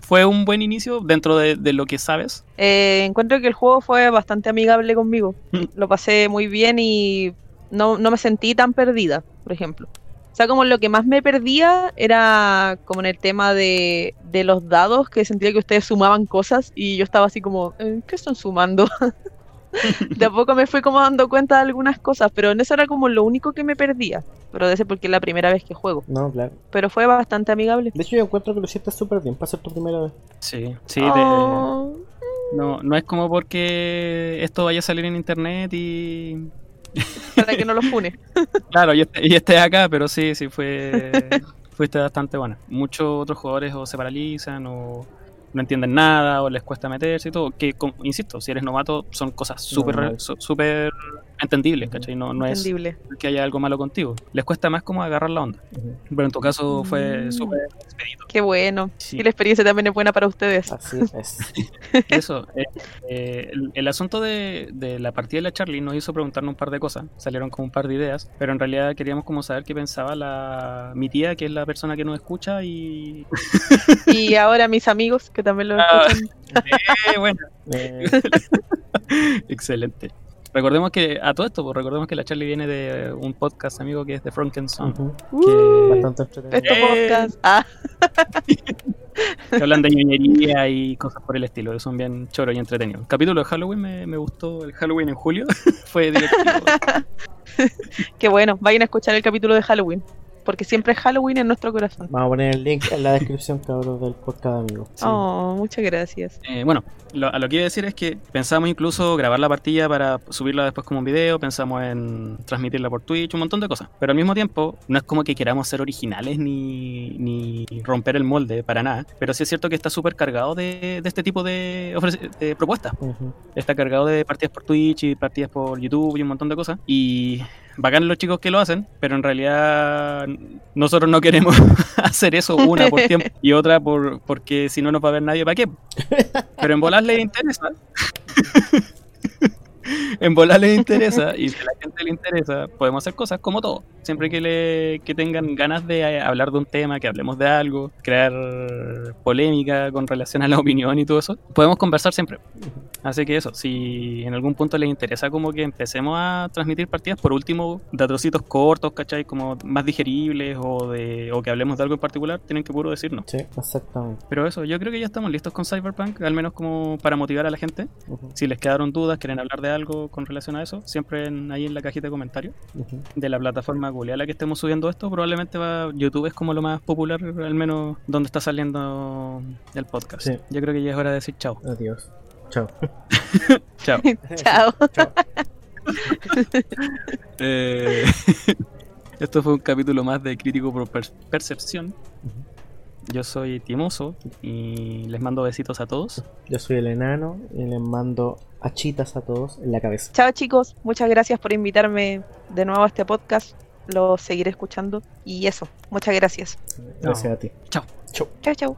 fue un buen inicio dentro de, lo que sabes?
Eh, encuentro que el juego fue bastante amigable conmigo. Mm. Lo pasé muy bien y no, me sentí tan perdida, por ejemplo. O sea, como lo que más me perdía era como en el tema de, de los dados, que sentía que ustedes sumaban cosas y yo estaba así como, eh, ¿qué están sumando? de a poco me fui como dando cuenta de algunas cosas, pero en eso era como lo único que me perdía. Pero de ese porque es la primera vez que juego.
No, claro.
Pero fue bastante amigable.
De hecho, yo encuentro que lo hiciste súper bien para ser tu primera vez.
Sí, sí. Oh. No, no es como porque esto vaya a salir en internet y.
Para que no lo pune.
claro, y esté acá, pero sí, sí, fue. Fuiste bastante buena. Muchos otros jugadores o se paralizan o no entienden nada o les cuesta meterse y todo. Que, insisto, si eres novato, son cosas súper súper entendible, ¿cachai? No, no es que haya algo malo contigo. Les cuesta más como agarrar la onda. Pero en tu caso fue mm. súper expedito.
Qué bueno. Y la experiencia también es buena para ustedes.
Así es.
Eso. Eh, eh, el, asunto de, la partida de la Charlie nos hizo preguntarnos un par de cosas. Salieron como un par de ideas. Pero en realidad queríamos como saber qué pensaba la mi tía, que es la persona que nos escucha y...
y ahora mis amigos, que también lo ah, escuchan.
bueno. Excelente. Recordemos que, a todo esto, pues, recordemos que la Charlie viene de un podcast amigo que es de Frankenstein.
Uh, bastante entretenido. Este podcast. Ah.
que hablan de ñoñería y cosas por el estilo, que son bien choros y entretenidos. El capítulo de Halloween me, me gustó, el Halloween en julio, fue divertido.
Qué bueno, vayan a escuchar el capítulo de Halloween porque siempre es Halloween en nuestro corazón.
Vamos a poner el link en la descripción, cabrón, del podcast, amigo.
Oh, muchas gracias.
Eh, bueno, a lo que iba a decir es que pensamos incluso grabar la partida para subirla después como un video, pensamos en transmitirla por Twitch, un montón de cosas. Pero al mismo tiempo, no es como que queramos ser originales ni, ni romper el molde para nada. Pero sí es cierto que está súper cargado de, este tipo de, propuestas. Está cargado de partidas por Twitch y partidas por YouTube y un montón de cosas. Y bacán los chicos que lo hacen, pero en realidad nosotros no queremos hacer eso, una por tiempo y otra por porque si no nos va a ver nadie, ¿para qué? Pero en volar les interesa. en volar les interesa y si a la gente le interesa, podemos hacer cosas como todo. Siempre que, le, que tengan ganas de eh, hablar de un tema, que hablemos de algo, crear polémica con relación a la opinión y todo eso, podemos conversar siempre. Así que eso, si en algún punto les interesa como que empecemos a transmitir partidas, por último, de trocitos cortos, ¿cachai? Como más digeribles o, de, o que hablemos de algo en particular, tienen que puro decirnos.
Sí, exactamente.
Pero eso, yo creo que ya estamos listos con Cyberpunk, al menos como para motivar a la gente. Si les quedaron dudas, quieren hablar de algo con relación a eso, siempre ahí en la cajita de comentarios de la plataforma Google a la que estemos subiendo esto, probablemente va YouTube es como lo más popular, al menos donde está saliendo el podcast. Yo creo que ya es hora de decir chao.
Adiós. Chao.
chao.
chao.
Eh, esto fue un capítulo más de Crítico por Percepción. Yo soy Timoso y les mando besitos a todos.
Yo soy el enano y les mando achitas a todos en la cabeza.
Chao chicos, muchas gracias por invitarme de nuevo a este podcast. Lo seguiré escuchando y eso, muchas gracias.
Gracias a ti.
Chao.
Chao.
Chao, chao.